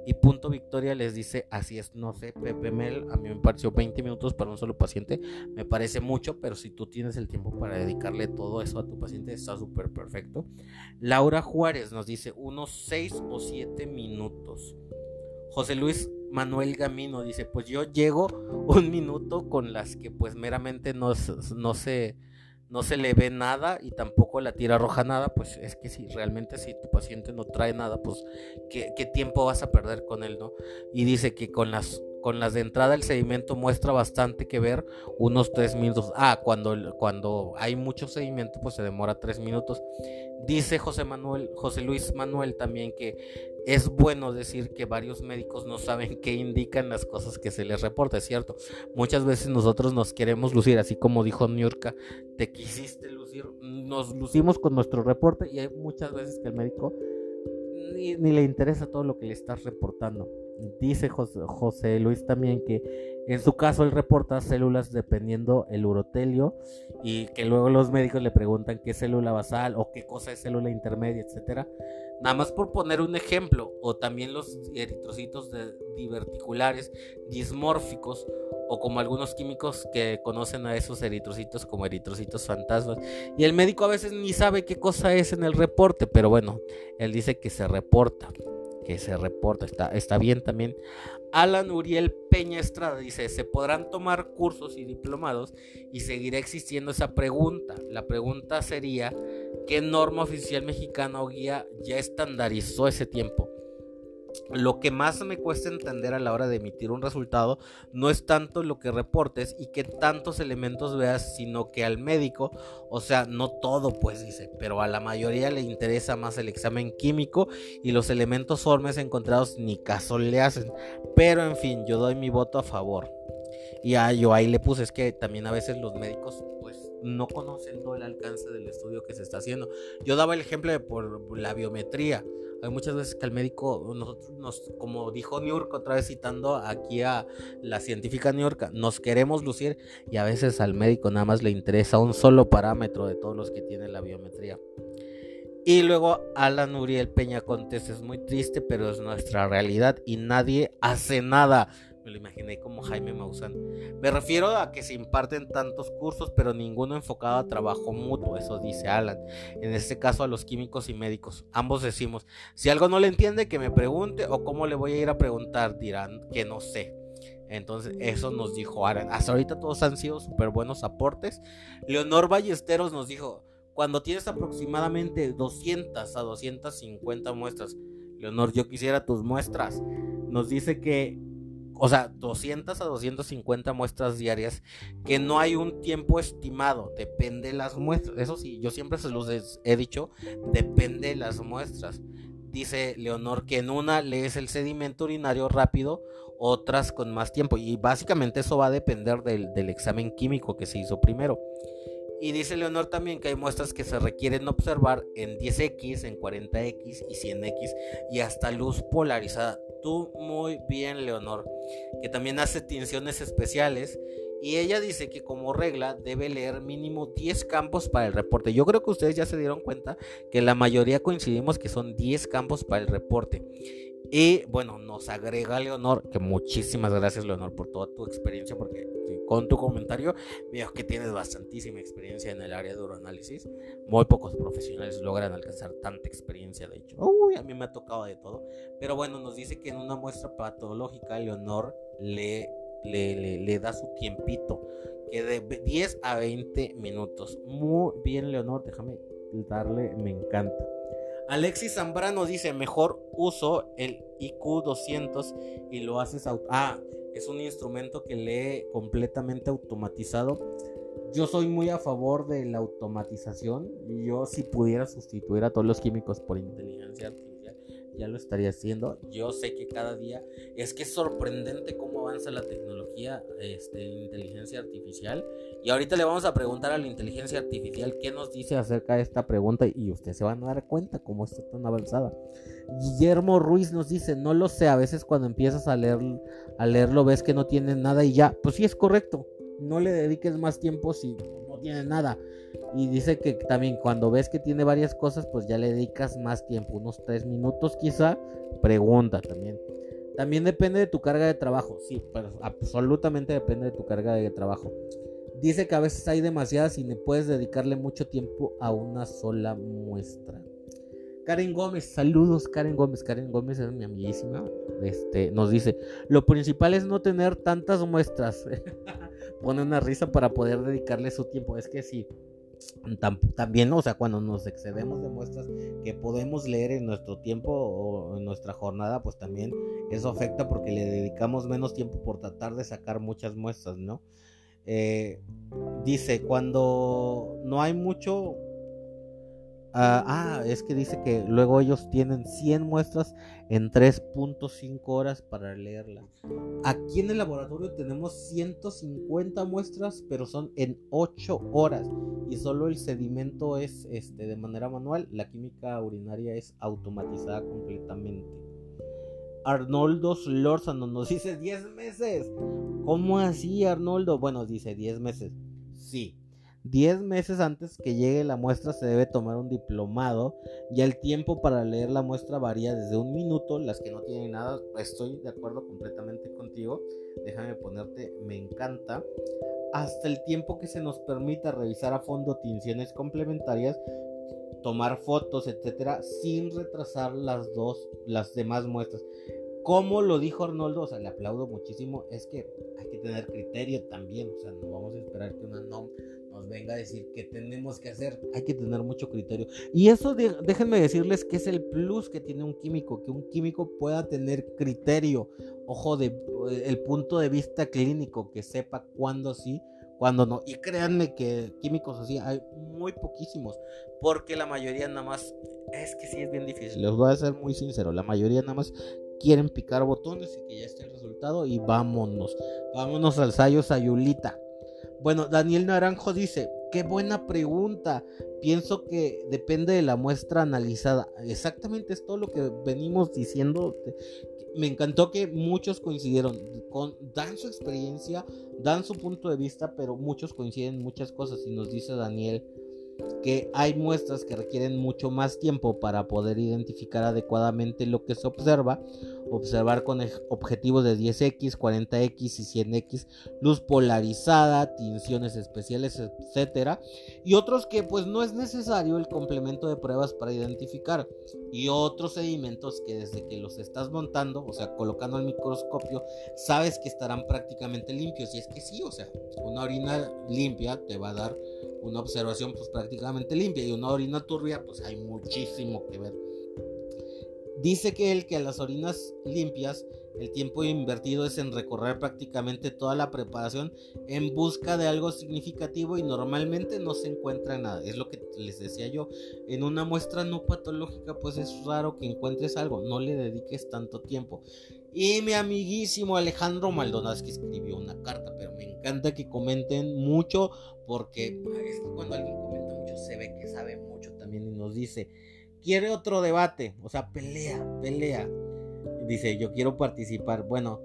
Y Punto Victoria les dice, así es, no sé, Pepe Mel, a mí me pareció 20 minutos para un solo paciente, me parece mucho, pero si tú tienes el tiempo para dedicarle todo eso a tu paciente, está súper perfecto. Laura Juárez nos dice, unos 6 o 7 minutos. José Luis Manuel Gamino dice, pues yo llego un minuto con las que pues meramente no, no se no se le ve nada y tampoco la tira roja nada, pues es que si realmente si tu paciente no trae nada, pues ¿qué, qué tiempo vas a perder con él, ¿no? Y dice que con las con las de entrada el sedimento muestra bastante que ver, unos 3 minutos. Ah, cuando, cuando hay mucho sedimento, pues se demora 3 minutos. Dice José Manuel, José Luis Manuel también que es bueno decir que varios médicos no saben qué indican las cosas que se les reporta, es cierto. Muchas veces nosotros nos queremos lucir, así como dijo Niurka, te quisiste lucir, nos lucimos con nuestro reporte y hay muchas veces que el médico ni, ni le interesa todo lo que le estás reportando. Dice José, Luis también que en su caso él reporta células dependiendo el urotelio y que luego los médicos le preguntan qué célula basal o qué cosa es célula intermedia, etcétera. Nada más por poner un ejemplo, o también los eritrocitos diverticulares dismórficos o como algunos químicos que conocen a esos eritrocitos como eritrocitos fantasmas. Y el médico a veces ni sabe qué cosa es en el reporte, pero bueno, él dice que se reporta que se reporta, está, está bien también. Alan Uriel Peña Estrada dice, se podrán tomar cursos y diplomados y seguirá existiendo esa pregunta. La pregunta sería, ¿qué norma oficial mexicana o guía ya estandarizó ese tiempo? Lo que más me cuesta entender a la hora de emitir un resultado no es tanto lo que reportes y que tantos elementos veas, sino que al médico, o sea, no todo pues dice, pero a la mayoría le interesa más el examen químico y los elementos formes encontrados ni caso le hacen. Pero en fin, yo doy mi voto a favor. Y a, yo ahí le puse, es que también a veces los médicos no conocen todo el alcance del estudio que se está haciendo. Yo daba el ejemplo de por la biometría. Hay muchas veces que el médico, nosotros nos, como dijo New York otra vez citando aquí a la científica New York, nos queremos lucir y a veces al médico nada más le interesa un solo parámetro de todos los que tiene la biometría. Y luego Alan Uriel Peña Contes es muy triste, pero es nuestra realidad y nadie hace nada. Me lo imaginé como Jaime Maussan. Me refiero a que se imparten tantos cursos, pero ninguno enfocado a trabajo mutuo, eso dice Alan. En este caso a los químicos y médicos. Ambos decimos, si algo no le entiende, que me pregunte o cómo le voy a ir a preguntar, dirán que no sé. Entonces, eso nos dijo Alan. Hasta ahorita todos han sido súper buenos aportes. Leonor Ballesteros nos dijo, cuando tienes aproximadamente 200 a 250 muestras, Leonor, yo quisiera tus muestras. Nos dice que o sea, 200 a 250 muestras diarias, que no hay un tiempo estimado, depende de las muestras. Eso sí, yo siempre se los he dicho, depende de las muestras. Dice Leonor que en una lees el sedimento urinario rápido, otras con más tiempo. Y básicamente eso va a depender del, del examen químico que se hizo primero. Y dice Leonor también que hay muestras que se requieren observar en 10x, en 40x y 100x y hasta luz polarizada tú muy bien, Leonor, que también hace tinciones especiales. Y ella dice que como regla debe leer mínimo 10 campos para el reporte. Yo creo que ustedes ya se dieron cuenta que la mayoría coincidimos que son 10 campos para el reporte. Y bueno, nos agrega Leonor, que muchísimas gracias Leonor por toda tu experiencia, porque con tu comentario veo que tienes bastantísima experiencia en el área de uroanálisis. Muy pocos profesionales logran alcanzar tanta experiencia, de hecho. Uy, a mí me ha tocado de todo. Pero bueno, nos dice que en una muestra patológica Leonor le, le, le, da su tiempito, que de 10 a 20 minutos. Muy bien Leonor, déjame darle, me encanta. Alexis Zambrano dice, mejor uso el IQ 200 y lo haces... Ah, es un instrumento que lee completamente automatizado. Yo soy muy a favor de la automatización. Yo si pudiera sustituir a todos los químicos por inteligencia artificial, ya lo estaría haciendo. Yo sé que cada día es que es sorprendente cómo avanza la tecnología este, en inteligencia artificial. Y ahorita le vamos a preguntar a la inteligencia artificial qué nos dice acerca de esta pregunta y ustedes se van a dar cuenta cómo está tan avanzada. Guillermo Ruiz nos dice, no lo sé, a veces cuando empiezas a, leer, a leerlo ves que no tiene nada y ya, pues sí es correcto, no le dediques más tiempo si no tiene nada. Y dice que también cuando ves que tiene varias cosas, pues ya le dedicas más tiempo, unos tres minutos quizá, pregunta también. También depende de tu carga de trabajo, sí, pero absolutamente depende de tu carga de trabajo. Dice que a veces hay demasiadas y no puedes dedicarle mucho tiempo a una sola muestra. Karen Gómez, saludos Karen Gómez. Karen Gómez es mi amiguísima. Este, nos dice, lo principal es no tener tantas muestras. [LAUGHS] Pone una risa para poder dedicarle su tiempo. Es que sí, también, o sea, cuando nos excedemos de muestras que podemos leer en nuestro tiempo o en nuestra jornada, pues también eso afecta porque le dedicamos menos tiempo por tratar de sacar muchas muestras, ¿no? Eh, dice, cuando no hay mucho Ah, ah, es que dice que luego ellos tienen 100 muestras en 3.5 horas para leerla. Aquí en el laboratorio tenemos 150 muestras, pero son en 8 horas y solo el sedimento es este de manera manual, la química urinaria es automatizada completamente. Arnoldo Slorzano nos dice 10 meses. ¿Cómo así, Arnoldo? Bueno, dice 10 meses. Sí, 10 meses antes que llegue la muestra se debe tomar un diplomado y el tiempo para leer la muestra varía desde un minuto, las que no tienen nada, estoy de acuerdo completamente contigo, déjame ponerte me encanta, hasta el tiempo que se nos permita revisar a fondo tinciones complementarias, tomar fotos, etcétera, sin retrasar las dos, las demás muestras. Como lo dijo Arnoldo, o sea, le aplaudo muchísimo, es que hay que tener criterio también, o sea, no vamos a esperar que una NOM nos venga a decir qué tenemos que hacer. Hay que tener mucho criterio. Y eso déjenme decirles que es el plus que tiene un químico, que un químico pueda tener criterio, ojo, de el punto de vista clínico, que sepa cuándo sí, cuándo no. Y créanme que químicos así hay muy poquísimos, porque la mayoría nada más, es que sí es bien difícil, les voy a ser muy sincero, la mayoría nada más quieren picar botones y que ya esté el resultado y vámonos, vámonos al Sayo Sayulita. Bueno, Daniel Naranjo dice, qué buena pregunta. Pienso que depende de la muestra analizada. Exactamente es todo lo que venimos diciendo. Me encantó que muchos coincidieron. Con, dan su experiencia, dan su punto de vista, pero muchos coinciden en muchas cosas. Y nos dice Daniel que hay muestras que requieren mucho más tiempo para poder identificar adecuadamente lo que se observa, observar con objetivos de 10x, 40x y 100x, luz polarizada, tinciones especiales, etcétera, y otros que pues no es necesario el complemento de pruebas para identificar, y otros sedimentos que desde que los estás montando, o sea, colocando el microscopio, sabes que estarán prácticamente limpios, y es que sí, o sea, una orina limpia te va a dar una observación pues prácticamente limpia y una orina turbia pues hay muchísimo que ver. Dice que el que a las orinas limpias el tiempo invertido es en recorrer prácticamente toda la preparación en busca de algo significativo y normalmente no se encuentra nada. Es lo que les decía yo. En una muestra no patológica pues es raro que encuentres algo. No le dediques tanto tiempo. Y mi amiguísimo Alejandro Maldonado es que escribió una carta, pero me encanta que comenten mucho porque es que cuando alguien comenta mucho se ve que sabe mucho también y nos dice, quiere otro debate, o sea, pelea, pelea. Dice, yo quiero participar. Bueno,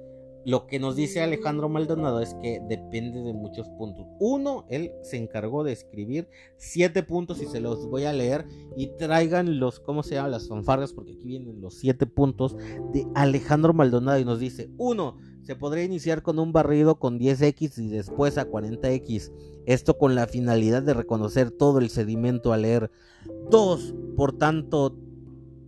lo que nos dice Alejandro Maldonado es que depende de muchos puntos. Uno, él se encargó de escribir siete puntos y se los voy a leer y traigan los, ¿cómo se llaman? Las fanfarras, porque aquí vienen los siete puntos de Alejandro Maldonado y nos dice, uno, se podría iniciar con un barrido con 10x y después a 40x. Esto con la finalidad de reconocer todo el sedimento a leer. Dos, por tanto,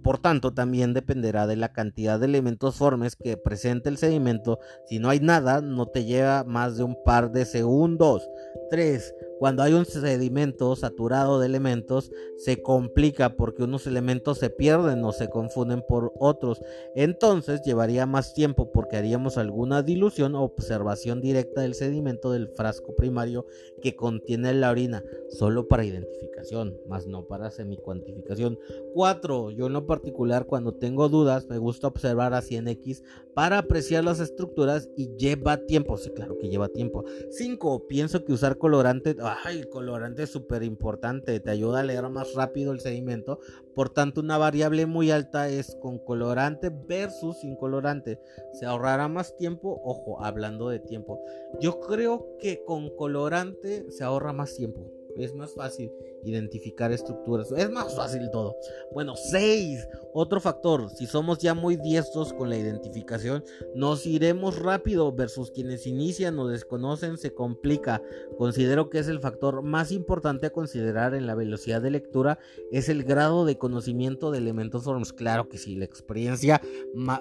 por tanto, también dependerá de la cantidad de elementos formes que presente el sedimento. Si no hay nada, no te lleva más de un par de segundos. 3. Cuando hay un sedimento saturado de elementos, se complica porque unos elementos se pierden o se confunden por otros. Entonces llevaría más tiempo porque haríamos alguna dilución o observación directa del sedimento del frasco primario que contiene la orina, solo para identificación, más no para semicuantificación. 4. Yo en lo particular cuando tengo dudas me gusta observar a 100x para apreciar las estructuras y lleva tiempo. Sí, claro que lleva tiempo. 5. Pienso que usar colorante el colorante es súper importante, te ayuda a leer más rápido el sedimento. Por tanto, una variable muy alta es con colorante versus sin colorante. Se ahorrará más tiempo, ojo, hablando de tiempo. Yo creo que con colorante se ahorra más tiempo. Es más fácil identificar estructuras. Es más fácil todo. Bueno, 6. Otro factor. Si somos ya muy diestros con la identificación, nos iremos rápido versus quienes inician o desconocen se complica. Considero que es el factor más importante a considerar en la velocidad de lectura. Es el grado de conocimiento de elementos forms. Claro que sí, la experiencia.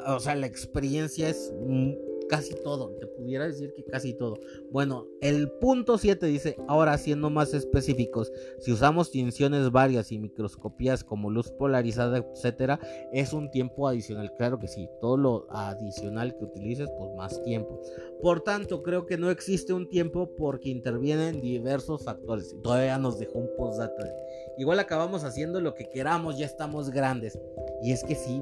O sea, la experiencia es casi todo, te pudiera decir que casi todo. Bueno, el punto 7 dice, ahora siendo más específicos, si usamos tinciones varias y microscopías como luz polarizada, etcétera, es un tiempo adicional. Claro que sí, todo lo adicional que utilices, pues más tiempo. Por tanto, creo que no existe un tiempo porque intervienen diversos factores. Todavía nos dejó un postdata. Igual acabamos haciendo lo que queramos, ya estamos grandes. Y es que sí,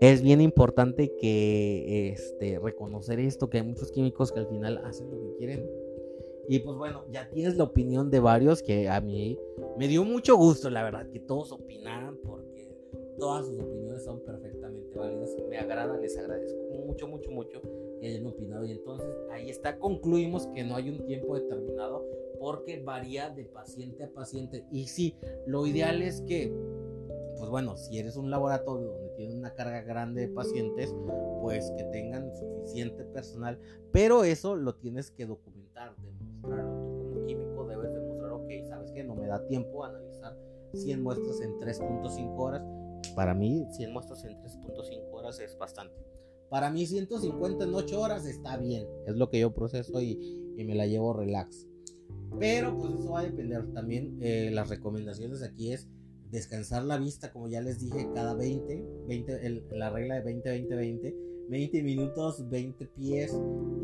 es bien importante que este, reconocer esto, que hay muchos químicos que al final hacen lo que quieren. Y pues bueno, ya tienes la opinión de varios que a mí me dio mucho gusto, la verdad, que todos opinaran porque todas sus opiniones son perfectamente válidas. Me agrada, les agradezco mucho, mucho, mucho que hayan opinado. Y entonces ahí está, concluimos que no hay un tiempo determinado porque varía de paciente a paciente. Y sí, lo ideal es que pues bueno, si eres un laboratorio donde tiene una carga grande de pacientes, pues que tengan suficiente personal, pero eso lo tienes que documentar, demostrarlo. Tú como químico debes demostrar, ok, sabes que no me da tiempo a analizar 100 muestras en 3.5 horas. Para mí, 100 muestras en 3.5 horas es bastante. Para mí, 150 en 8 horas está bien. Es lo que yo proceso y, y me la llevo relax. Pero pues eso va a depender también. Eh, las recomendaciones aquí es descansar la vista, como ya les dije, cada 20, 20 la regla de 20, 20, 20, 20 minutos, 20 pies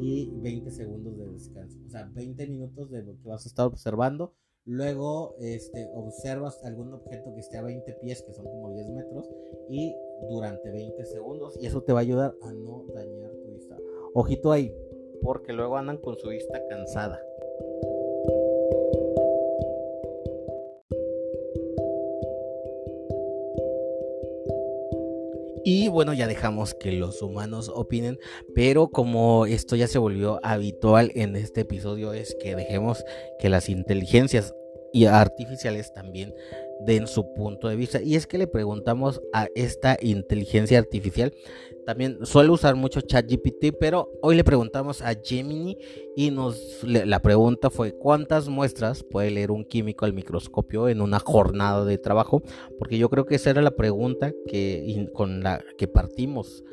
y 20 segundos de descanso. O sea, 20 minutos de lo que vas a estar observando. Luego este, observas algún objeto que esté a 20 pies, que son como 10 metros, y durante 20 segundos. Y eso te va a ayudar a no dañar tu vista. Ojito ahí, porque luego andan con su vista cansada. Y bueno, ya dejamos que los humanos opinen, pero como esto ya se volvió habitual en este episodio, es que dejemos que las inteligencias y artificiales también den su punto de vista. Y es que le preguntamos a esta inteligencia artificial, también suele usar mucho ChatGPT, pero hoy le preguntamos a Gemini y nos la pregunta fue cuántas muestras puede leer un químico al microscopio en una jornada de trabajo, porque yo creo que esa era la pregunta que con la que partimos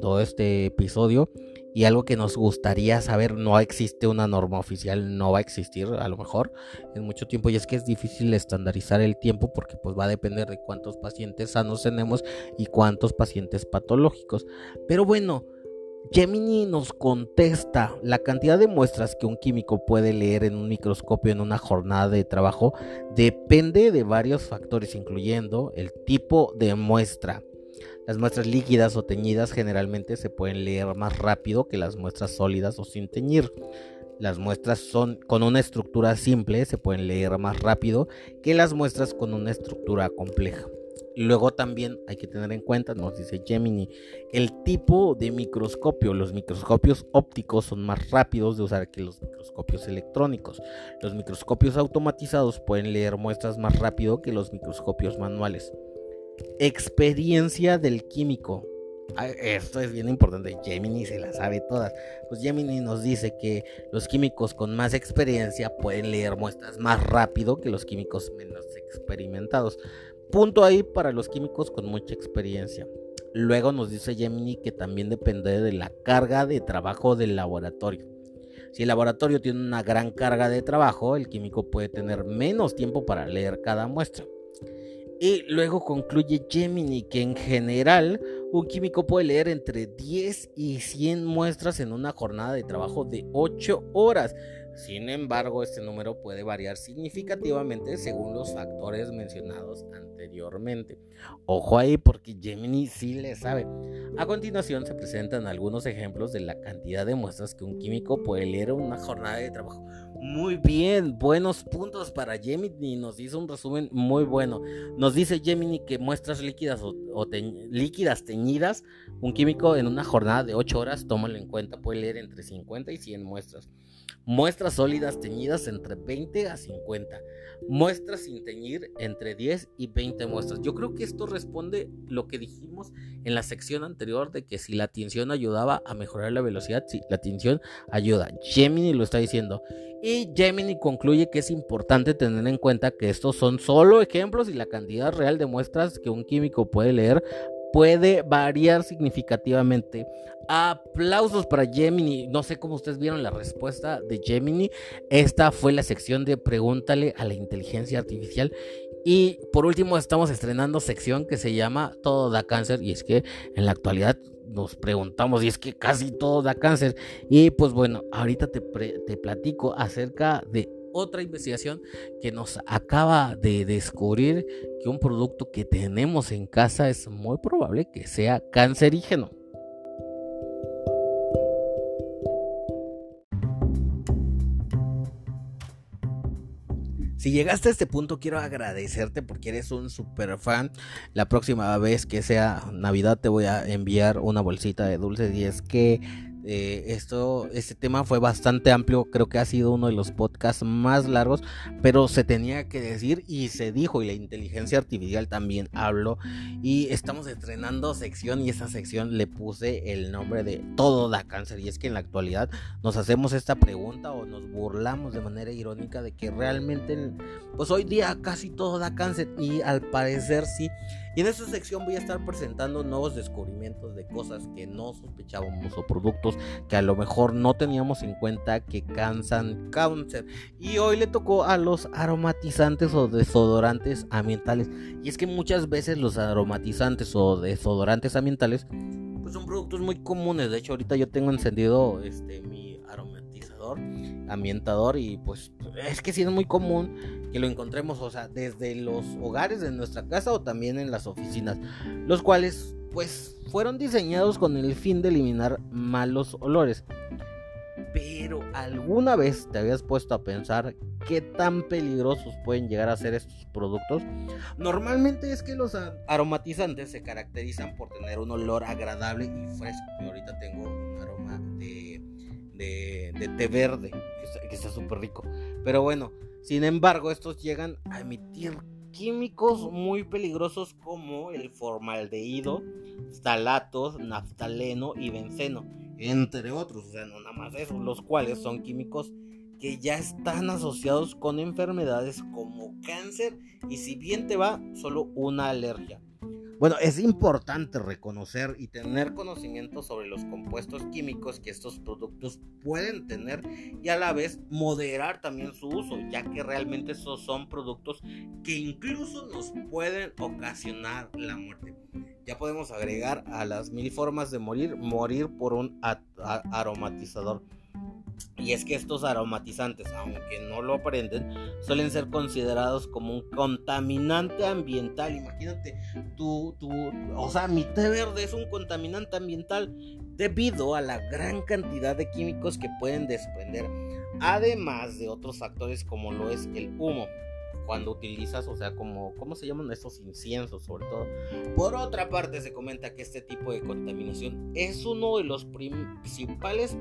todo este episodio y algo que nos gustaría saber, no existe una norma oficial, no va a existir a lo mejor en mucho tiempo y es que es difícil estandarizar el tiempo porque pues va a depender de cuántos pacientes sanos tenemos y cuántos pacientes patológicos. Pero bueno, Gemini nos contesta la cantidad de muestras que un químico puede leer en un microscopio en una jornada de trabajo depende de varios factores incluyendo el tipo de muestra, las muestras líquidas o teñidas generalmente se pueden leer más rápido que las muestras sólidas o sin teñir. Las muestras son con una estructura simple se pueden leer más rápido que las muestras con una estructura compleja. Luego también hay que tener en cuenta, nos dice Gemini, el tipo de microscopio. Los microscopios ópticos son más rápidos de usar que los microscopios electrónicos. Los microscopios automatizados pueden leer muestras más rápido que los microscopios manuales. Experiencia del químico. Esto es bien importante. Gemini se la sabe todas. Pues Gemini nos dice que los químicos con más experiencia pueden leer muestras más rápido que los químicos menos experimentados. Punto ahí para los químicos con mucha experiencia. Luego nos dice Gemini que también depende de la carga de trabajo del laboratorio. Si el laboratorio tiene una gran carga de trabajo, el químico puede tener menos tiempo para leer cada muestra. Y luego concluye Gemini que en general un químico puede leer entre 10 y 100 muestras en una jornada de trabajo de 8 horas. Sin embargo, este número puede variar significativamente según los factores mencionados anteriormente. Ojo ahí porque Gemini sí le sabe. A continuación se presentan algunos ejemplos de la cantidad de muestras que un químico puede leer en una jornada de trabajo. Muy bien, buenos puntos para Gemini. Nos hizo un resumen muy bueno. Nos dice Gemini que muestras líquidas o, líquidas teñidas, un químico en una jornada de 8 horas, tómalo en cuenta, puede leer entre 50 y 100 muestras. Muestras sólidas teñidas entre 20 a 50. Muestras sin teñir entre 10 y 20 muestras. Yo creo que esto responde lo que dijimos en la sección anterior de que si la tinción ayudaba a mejorar la velocidad, sí, la tinción ayuda. Gemini lo está diciendo. Y Gemini concluye que es importante tener en cuenta que estos son solo ejemplos y la cantidad real de muestras que un químico puede leer puede variar significativamente. Aplausos para Gemini. No sé cómo ustedes vieron la respuesta de Gemini. Esta fue la sección de Pregúntale a la inteligencia artificial. Y por último estamos estrenando sección que se llama Todo da cáncer. Y es que en la actualidad nos preguntamos y es que casi todo da cáncer. Y pues bueno, ahorita te, te platico acerca de otra investigación que nos acaba de descubrir que un producto que tenemos en casa es muy probable que sea cancerígeno. Si llegaste a este punto, quiero agradecerte porque eres un super fan. La próxima vez que sea Navidad te voy a enviar una bolsita de dulces y es que eh, esto, este tema fue bastante amplio, creo que ha sido uno de los podcasts más largos, pero se tenía que decir y se dijo y la inteligencia artificial también habló. Y estamos estrenando sección y esa sección le puse el nombre de todo da cáncer y es que en la actualidad nos hacemos esta pregunta o nos burlamos de manera irónica de que realmente pues hoy día casi todo da cáncer y al parecer sí y en esta sección voy a estar presentando nuevos descubrimientos de cosas que no sospechábamos o productos que a lo mejor no teníamos en cuenta que cansan cáncer. Y hoy le tocó a los aromatizantes o desodorantes ambientales. Y es que muchas veces los aromatizantes o desodorantes ambientales pues son productos muy comunes. De hecho, ahorita yo tengo encendido este ambientador y pues es que sí es muy común que lo encontremos, o sea, desde los hogares de nuestra casa o también en las oficinas, los cuales pues fueron diseñados con el fin de eliminar malos olores. Pero alguna vez te habías puesto a pensar qué tan peligrosos pueden llegar a ser estos productos. Normalmente es que los aromatizantes se caracterizan por tener un olor agradable y fresco. Yo ahorita tengo un aroma de, té verde que está súper rico. Pero bueno, sin embargo, estos llegan a emitir químicos muy peligrosos como el formaldehído, talatos, naftaleno y benceno, entre otros, o sea, no nada más eso, los cuales son químicos que ya están asociados con enfermedades como cáncer y si bien te va, solo una alergia. Bueno, es importante reconocer y tener conocimiento sobre los compuestos químicos que estos productos pueden tener y a la vez moderar también su uso, ya que realmente esos son productos que incluso nos pueden ocasionar la muerte. Ya podemos agregar a las mil formas de morir, morir por un aromatizador. Y es que estos aromatizantes, aunque no lo aprenden, suelen ser considerados como un contaminante ambiental. Imagínate, tú, tú, o sea, mi té verde es un contaminante ambiental debido a la gran cantidad de químicos que pueden desprender, además de otros factores como lo es el humo cuando utilizas, o sea, como, ¿cómo se llaman estos inciensos sobre todo? Por otra parte, se comenta que este tipo de contaminación es uno de los principales,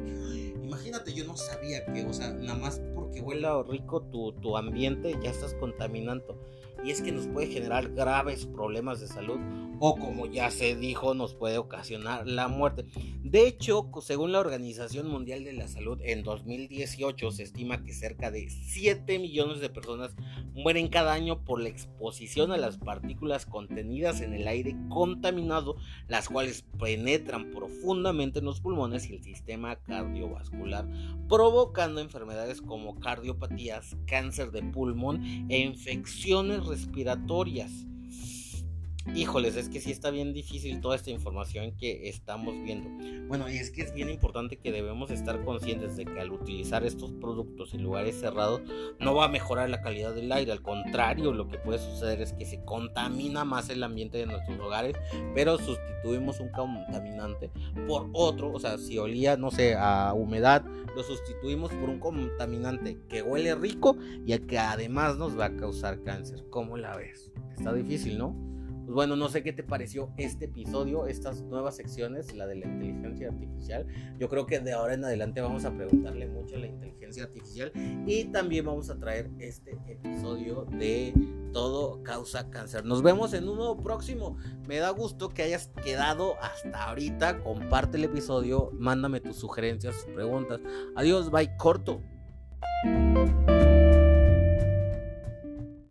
imagínate, yo no sabía que, o sea, nada más porque huela rico tu, tu ambiente, ya estás contaminando y es que nos puede generar graves problemas de salud o como ya se dijo nos puede ocasionar la muerte. De hecho, según la Organización Mundial de la Salud, en 2018 se estima que cerca de 7 millones de personas mueren cada año por la exposición a las partículas contenidas en el aire contaminado, las cuales penetran profundamente en los pulmones y el sistema cardiovascular, provocando enfermedades como cardiopatías, cáncer de pulmón e infecciones respiratorias. Híjoles, es que sí está bien difícil toda esta información que estamos viendo. Bueno, y es que es bien importante que debemos estar conscientes de que al utilizar estos productos en lugares cerrados no va a mejorar la calidad del aire. Al contrario, lo que puede suceder es que se contamina más el ambiente de nuestros hogares, pero sustituimos un contaminante por otro. O sea, si olía, no sé, a humedad, lo sustituimos por un contaminante que huele rico y que además nos va a causar cáncer. ¿Cómo la ves? Está difícil, ¿no? Pues bueno, no sé qué te pareció este episodio, estas nuevas secciones, la de la inteligencia artificial. Yo creo que de ahora en adelante vamos a preguntarle mucho a la inteligencia artificial y también vamos a traer este episodio de todo causa cáncer. Nos vemos en un nuevo próximo. Me da gusto que hayas quedado hasta ahorita. Comparte el episodio, mándame tus sugerencias, tus preguntas. Adiós, bye, corto.